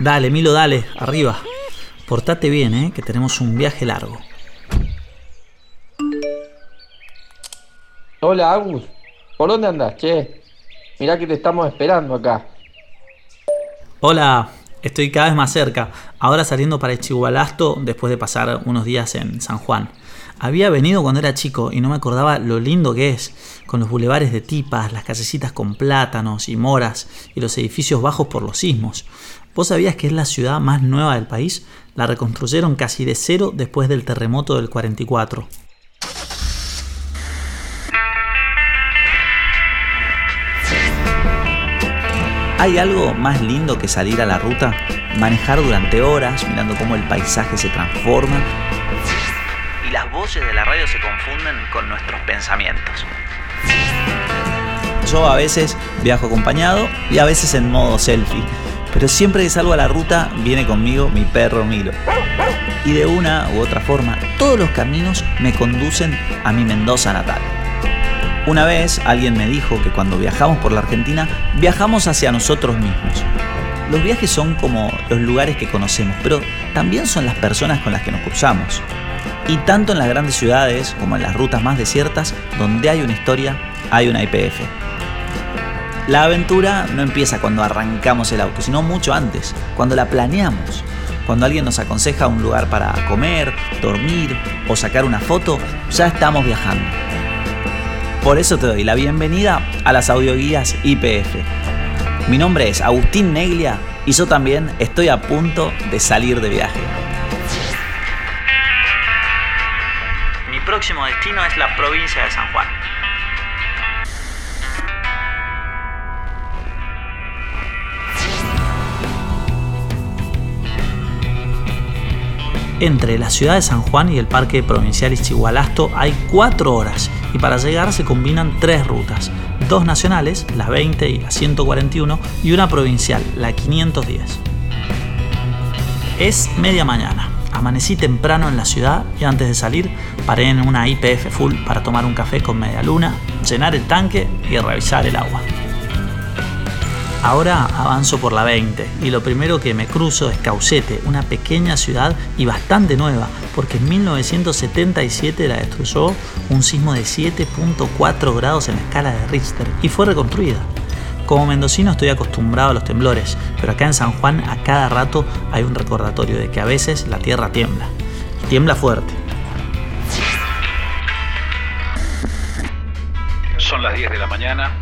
Dale, Milo, dale, arriba. Portate bien, ¿eh? que tenemos un viaje largo. Hola, Agus. ¿Por dónde andas, che? Mirá que te estamos esperando acá. Hola, estoy cada vez más cerca. Ahora saliendo para Chigualasto después de pasar unos días en San Juan. Había venido cuando era chico y no me acordaba lo lindo que es, con los bulevares de tipas, las casecitas con plátanos y moras y los edificios bajos por los sismos. ¿Vos sabías que es la ciudad más nueva del país? La reconstruyeron casi de cero después del terremoto del 44. ¿Hay algo más lindo que salir a la ruta? Manejar durante horas mirando cómo el paisaje se transforma y las voces de la radio se confunden con nuestros pensamientos. Yo a veces viajo acompañado y a veces en modo selfie, pero siempre que salgo a la ruta viene conmigo mi perro Milo. Y de una u otra forma, todos los caminos me conducen a mi Mendoza natal. Una vez alguien me dijo que cuando viajamos por la Argentina, viajamos hacia nosotros mismos. Los viajes son como los lugares que conocemos, pero también son las personas con las que nos cruzamos. Y tanto en las grandes ciudades como en las rutas más desiertas, donde hay una historia, hay una IPF. La aventura no empieza cuando arrancamos el auto, sino mucho antes, cuando la planeamos. Cuando alguien nos aconseja un lugar para comer, dormir o sacar una foto, ya estamos viajando. Por eso te doy la bienvenida a las audioguías IPF. Mi nombre es Agustín Neglia y yo también estoy a punto de salir de viaje. Mi próximo destino es la provincia de San Juan. Entre la ciudad de San Juan y el Parque Provincial Ischigualasto hay cuatro horas y para llegar se combinan tres rutas, dos nacionales, la 20 y la 141, y una provincial, la 510. Es media mañana. Amanecí temprano en la ciudad y antes de salir paré en una IPF full para tomar un café con media luna, llenar el tanque y revisar el agua. Ahora avanzo por la 20 y lo primero que me cruzo es Caucete, una pequeña ciudad y bastante nueva, porque en 1977 la destruyó un sismo de 7.4 grados en la escala de Richter y fue reconstruida. Como mendocino estoy acostumbrado a los temblores, pero acá en San Juan a cada rato hay un recordatorio de que a veces la tierra tiembla. Tiembla fuerte. Son las 10 de la mañana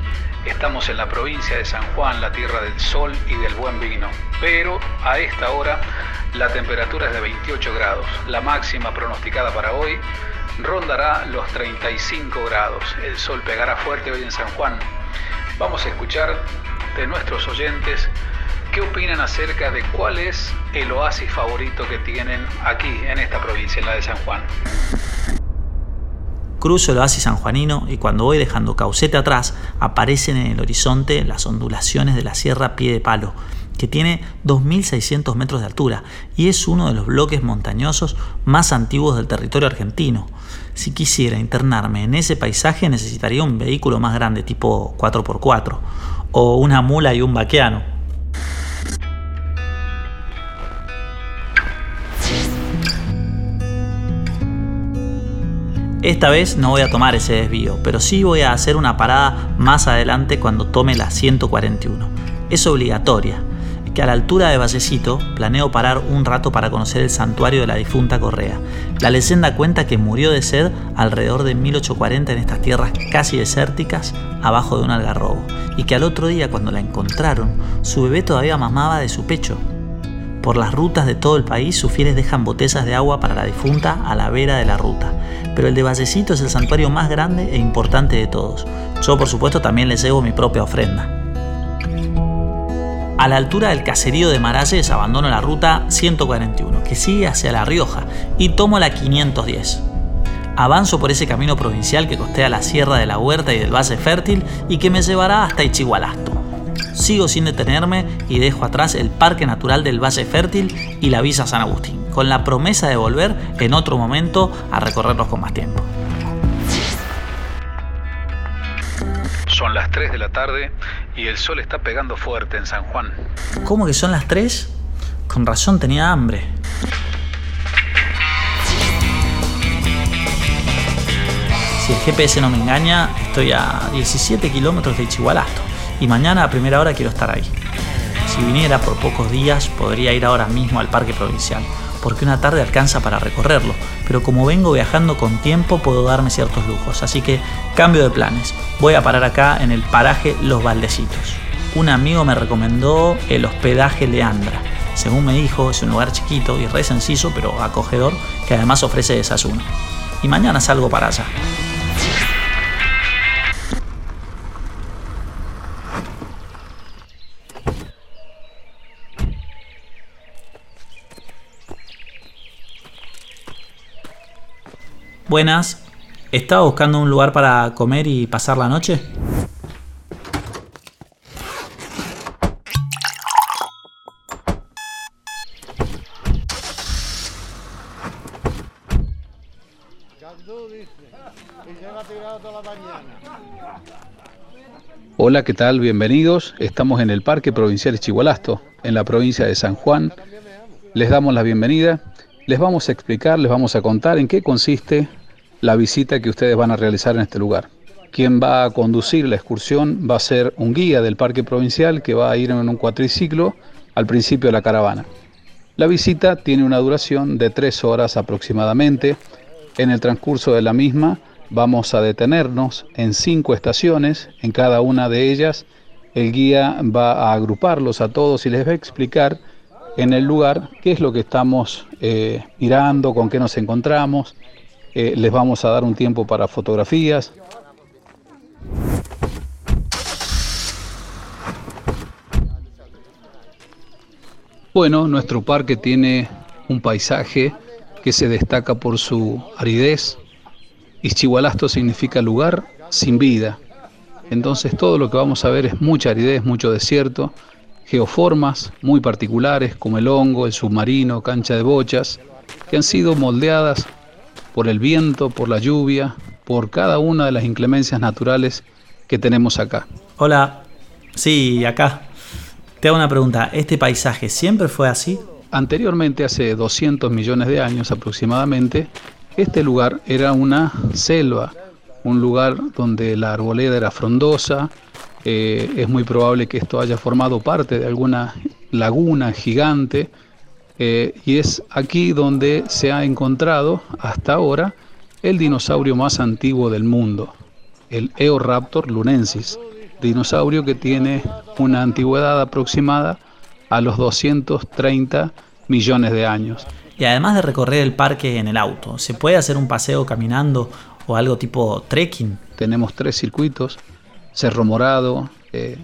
Estamos en la provincia de San Juan, la tierra del sol y del buen vino, pero a esta hora la temperatura es de 28 grados. La máxima pronosticada para hoy rondará los 35 grados. El sol pegará fuerte hoy en San Juan. Vamos a escuchar de nuestros oyentes qué opinan acerca de cuál es el oasis favorito que tienen aquí en esta provincia, en la de San Juan. Cruzo el oasis sanjuanino y cuando voy dejando Caucete atrás, aparecen en el horizonte las ondulaciones de la Sierra Pie de Palo, que tiene 2.600 metros de altura y es uno de los bloques montañosos más antiguos del territorio argentino. Si quisiera internarme en ese paisaje necesitaría un vehículo más grande tipo 4x4 o una mula y un vaqueano. Esta vez no voy a tomar ese desvío, pero sí voy a hacer una parada más adelante cuando tome la 141. Es obligatoria, que a la altura de Vallecito planeo parar un rato para conocer el santuario de la difunta Correa. La leyenda cuenta que murió de sed alrededor de 1840 en estas tierras casi desérticas abajo de un algarrobo, y que al otro día cuando la encontraron, su bebé todavía mamaba de su pecho. Por las rutas de todo el país, sus fieles dejan botellas de agua para la difunta a la vera de la ruta. Pero el de Vallecito es el santuario más grande e importante de todos. Yo, por supuesto, también les llevo mi propia ofrenda. A la altura del caserío de Maralles abandono la ruta 141, que sigue hacia La Rioja, y tomo la 510. Avanzo por ese camino provincial que costea la Sierra de la Huerta y del Valle Fértil y que me llevará hasta Ichigualasto sigo sin detenerme y dejo atrás el Parque Natural del Valle Fértil y la Villa San Agustín, con la promesa de volver en otro momento a recorrerlos con más tiempo. Son las 3 de la tarde y el sol está pegando fuerte en San Juan. ¿Cómo que son las 3? con razón tenía hambre. Si el GPS no me engaña, estoy a 17 kilómetros de Chihualasto y mañana a primera hora quiero estar ahí. Si viniera por pocos días, podría ir ahora mismo al parque provincial, porque una tarde alcanza para recorrerlo, pero como vengo viajando con tiempo puedo darme ciertos lujos, así que cambio de planes. Voy a parar acá en el paraje Los Valdecitos. Un amigo me recomendó el hospedaje Leandra. Según me dijo, es un lugar chiquito y re sencillo, pero acogedor, que además ofrece desayuno. Y mañana salgo para allá. Buenas, ¿estaba buscando un lugar para comer y pasar la noche? Hola, ¿qué tal? Bienvenidos. Estamos en el Parque Provincial Chihualasto, en la provincia de San Juan. Les damos la bienvenida. Les vamos a explicar, les vamos a contar en qué consiste la visita que ustedes van a realizar en este lugar. Quien va a conducir la excursión va a ser un guía del Parque Provincial que va a ir en un cuatriciclo al principio de la caravana. La visita tiene una duración de tres horas aproximadamente. En el transcurso de la misma vamos a detenernos en cinco estaciones. En cada una de ellas el guía va a agruparlos a todos y les va a explicar en el lugar qué es lo que estamos eh, mirando, con qué nos encontramos, eh, les vamos a dar un tiempo para fotografías. Bueno, nuestro parque tiene un paisaje que se destaca por su aridez. Ischigualasto significa lugar sin vida. Entonces todo lo que vamos a ver es mucha aridez, mucho desierto, geoformas muy particulares como el hongo, el submarino, cancha de bochas, que han sido moldeadas por el viento, por la lluvia, por cada una de las inclemencias naturales que tenemos acá. Hola, sí, acá. Te hago una pregunta, ¿este paisaje siempre fue así? Anteriormente, hace 200 millones de años aproximadamente, este lugar era una selva, un lugar donde la arboleda era frondosa, eh, es muy probable que esto haya formado parte de alguna laguna gigante, eh, y es aquí donde se ha encontrado hasta ahora el dinosaurio más antiguo del mundo, el Eoraptor lunensis, dinosaurio que tiene una antigüedad aproximada a los 230 millones de años. Y además de recorrer el parque en el auto, ¿se puede hacer un paseo caminando o algo tipo trekking? Tenemos tres circuitos, Cerro Morado, eh,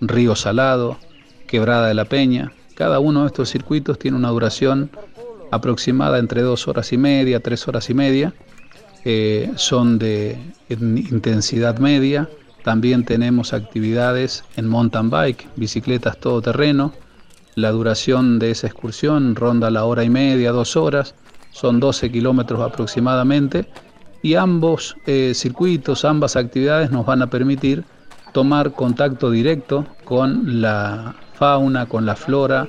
Río Salado, Quebrada de la Peña, cada uno de estos circuitos tiene una duración aproximada entre dos horas y media, tres horas y media. Eh, son de intensidad media. También tenemos actividades en mountain bike, bicicletas todoterreno. La duración de esa excursión ronda la hora y media, dos horas. Son 12 kilómetros aproximadamente. Y ambos eh, circuitos, ambas actividades nos van a permitir tomar contacto directo con la fauna, con la flora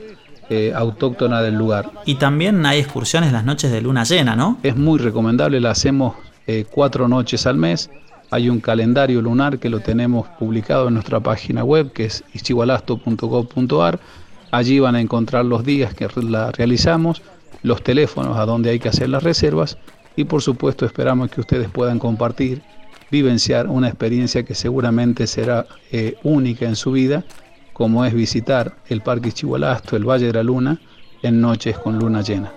eh, autóctona del lugar. Y también hay excursiones las noches de luna llena, ¿no? Es muy recomendable, la hacemos eh, cuatro noches al mes. Hay un calendario lunar que lo tenemos publicado en nuestra página web, que es ischigualasto.gov.ar. Allí van a encontrar los días que la realizamos, los teléfonos a donde hay que hacer las reservas y por supuesto esperamos que ustedes puedan compartir, vivenciar una experiencia que seguramente será eh, única en su vida como es visitar el Parque Chihualasto, el Valle de la Luna, en noches con luna llena.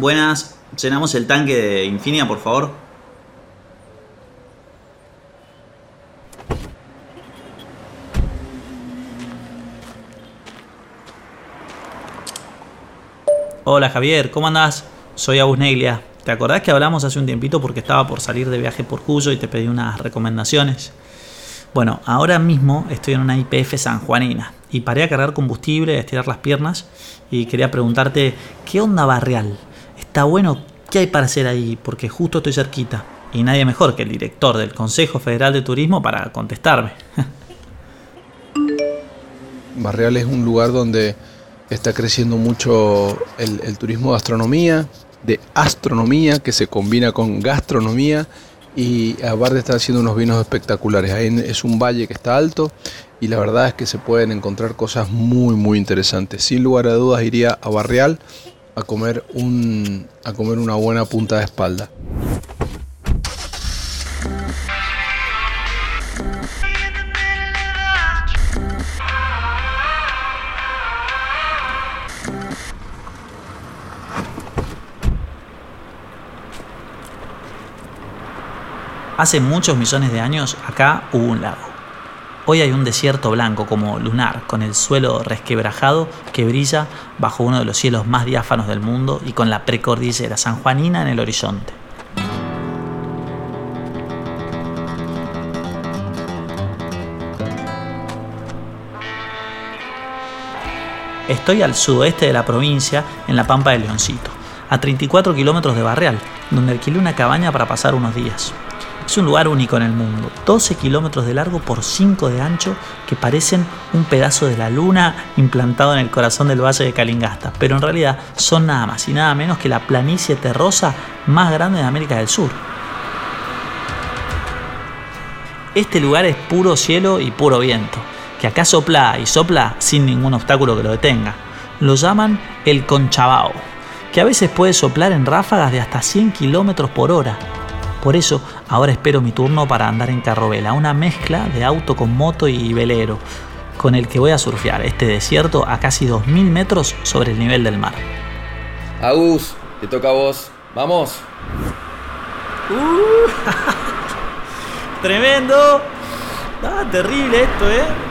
Buenas, llenamos el tanque de Infinia, por favor. Hola Javier, ¿cómo andás? Soy Agus Neglia. ¿Te acordás que hablamos hace un tiempito porque estaba por salir de viaje por Cuyo y te pedí unas recomendaciones? Bueno, ahora mismo estoy en una IPF sanjuanina y paré a cargar combustible, a estirar las piernas y quería preguntarte, ¿qué onda Barreal? ¿Está bueno? ¿Qué hay para hacer ahí? Porque justo estoy cerquita y nadie mejor que el director del Consejo Federal de Turismo para contestarme. Barreal es un lugar donde está creciendo mucho el, turismo de astronomía, de astronomía que se combina con gastronomía y aparte está haciendo unos vinos espectaculares. Ahí es un valle que está alto y la verdad es que se pueden encontrar cosas muy muy interesantes. Sin lugar a dudas iría a Barreal a comer, un, a comer una buena punta de espalda. Hace muchos millones de años acá hubo un lago. Hoy hay un desierto blanco como lunar, con el suelo resquebrajado que brilla bajo uno de los cielos más diáfanos del mundo y con la precordillera sanjuanina en el horizonte. Estoy al sudoeste de la provincia, en la Pampa de Leoncito, a 34 kilómetros de Barreal, donde alquilé una cabaña para pasar unos días. Es un lugar único en el mundo, 12 kilómetros de largo por 5 de ancho que parecen un pedazo de la luna implantado en el corazón del valle de Calingasta, pero en realidad son nada más y nada menos que la planicie terrosa más grande de América del Sur. Este lugar es puro cielo y puro viento, que acá sopla y sopla sin ningún obstáculo que lo detenga. Lo llaman el conchabao, que a veces puede soplar en ráfagas de hasta 100 kilómetros por hora por eso ahora espero mi turno para andar en carrovela, una mezcla de auto con moto y velero, con el que voy a surfear este desierto a casi 2.000 metros sobre el nivel del mar. Agus, te toca a vos. ¡Vamos! Uh, ¡Tremendo! Ah, terrible esto, ¿eh?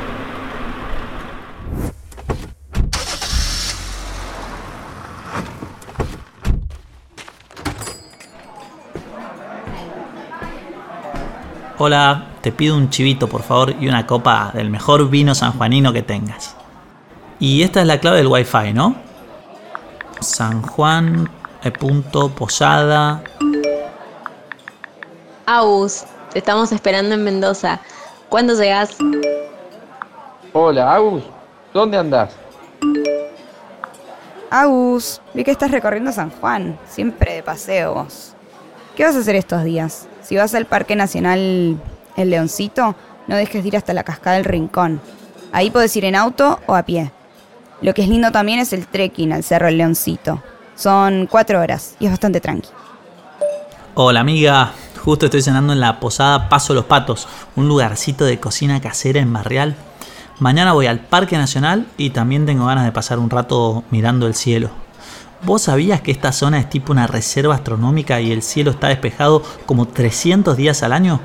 Hola, te pido un chivito por favor y una copa del mejor vino sanjuanino que tengas. Y esta es la clave del wifi, ¿no? San Juan, eh, punto, posada. Agus, te estamos esperando en Mendoza. ¿Cuándo llegas? Hola, Agus. ¿Dónde andas? Agus, vi que estás recorriendo San Juan, siempre de paseo vos. ¿Qué vas a hacer estos días? Si vas al Parque Nacional El Leoncito, no dejes de ir hasta la Cascada del Rincón. Ahí puedes ir en auto o a pie. Lo que es lindo también es el trekking al Cerro El Leoncito. Son cuatro horas y es bastante tranqui. Hola amiga, justo estoy cenando en la posada Paso Los Patos, un lugarcito de cocina casera en Barrial. Mañana voy al Parque Nacional y también tengo ganas de pasar un rato mirando el cielo. ¿Vos sabías que esta zona es tipo una reserva astronómica y el cielo está despejado como 300 días al año?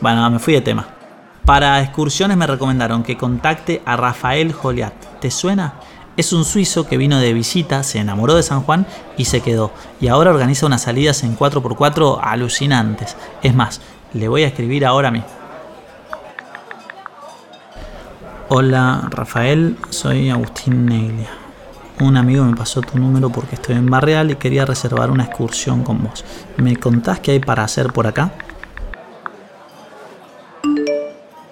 Bueno, me fui de tema. Para excursiones me recomendaron que contacte a Rafael Joliat. ¿Te suena? Es un suizo que vino de visita, se enamoró de San Juan y se quedó. Y ahora organiza unas salidas en 4x4 alucinantes. Es más, le voy a escribir ahora mismo. Hola Rafael, soy Agustín Neglia. Un amigo me pasó tu número porque estoy en Barreal y quería reservar una excursión con vos. ¿Me contás qué hay para hacer por acá?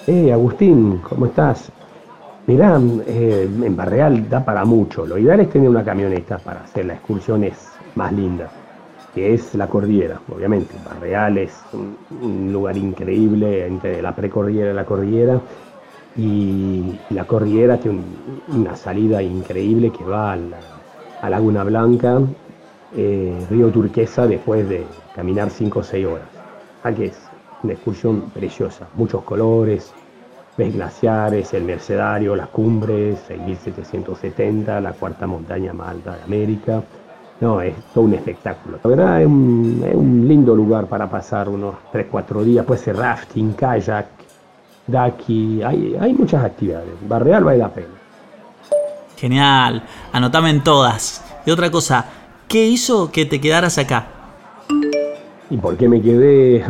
Eh, Agustín, ¿cómo estás? Mirá, eh, en Barreal da para mucho. Lo ideal es tener una camioneta para hacer la excursión más linda, que es la cordillera, obviamente. Barreal es un, lugar increíble entre la precordillera y la cordillera y la cordillera tiene una salida increíble que va a, la, Laguna Blanca, eh, Río Turquesa, después de caminar 5 o 6 horas. Aquí es una excursión preciosa, muchos colores, ves glaciares, el Mercedario, las cumbres, 6770, la cuarta montaña más alta de América. No, es todo un espectáculo. La verdad es un, es un lindo lugar para pasar unos 3-4 días. Puede ser rafting, kayak, aquí. Hay, hay muchas actividades. Barreal vale la pena. Genial. Anotame en todas. Y otra cosa, ¿qué hizo que te quedaras acá? ¿Y por qué me quedé?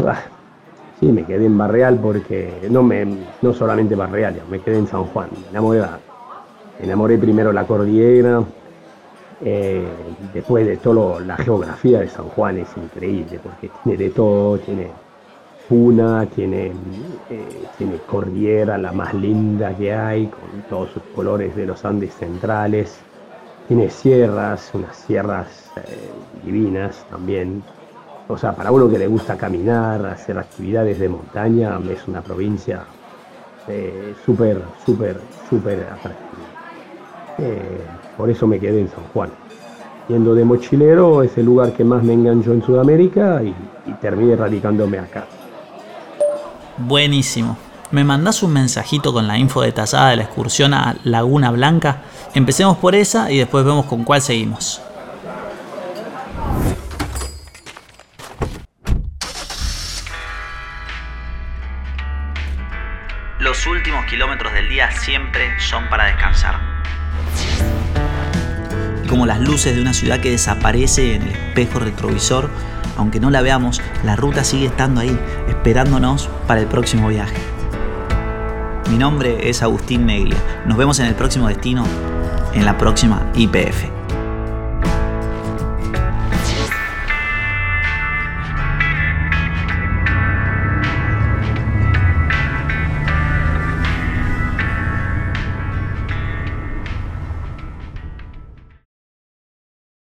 Sí, me quedé en Barreal porque no me no solamente Barreal, me quedé en San Juan. Me enamoré, me enamoré primero la cordillera, eh, después de todo la geografía de San Juan es increíble porque tiene de todo, tiene puna, tiene, eh, tiene cordillera, la más linda que hay, con todos sus colores de los Andes centrales, tiene sierras, unas sierras eh, divinas también. O sea, para uno que le gusta caminar, hacer actividades de montaña, es una provincia súper, súper, súper atractiva. Por eso me quedé en San Juan. Yendo de mochilero es el lugar que más me enganchó en Sudamérica y, terminé radicándome acá. Buenísimo. ¿Me mandás un mensajito con la info detallada de la excursión a Laguna Blanca? Empecemos por esa y después vemos con cuál seguimos. Los últimos kilómetros del día siempre son para descansar como las luces de una ciudad que desaparece en el espejo retrovisor, aunque no la veamos, la ruta sigue estando ahí, esperándonos para el próximo viaje. Mi nombre es Agustín Neglia. Nos vemos en el próximo destino, en la próxima IPF.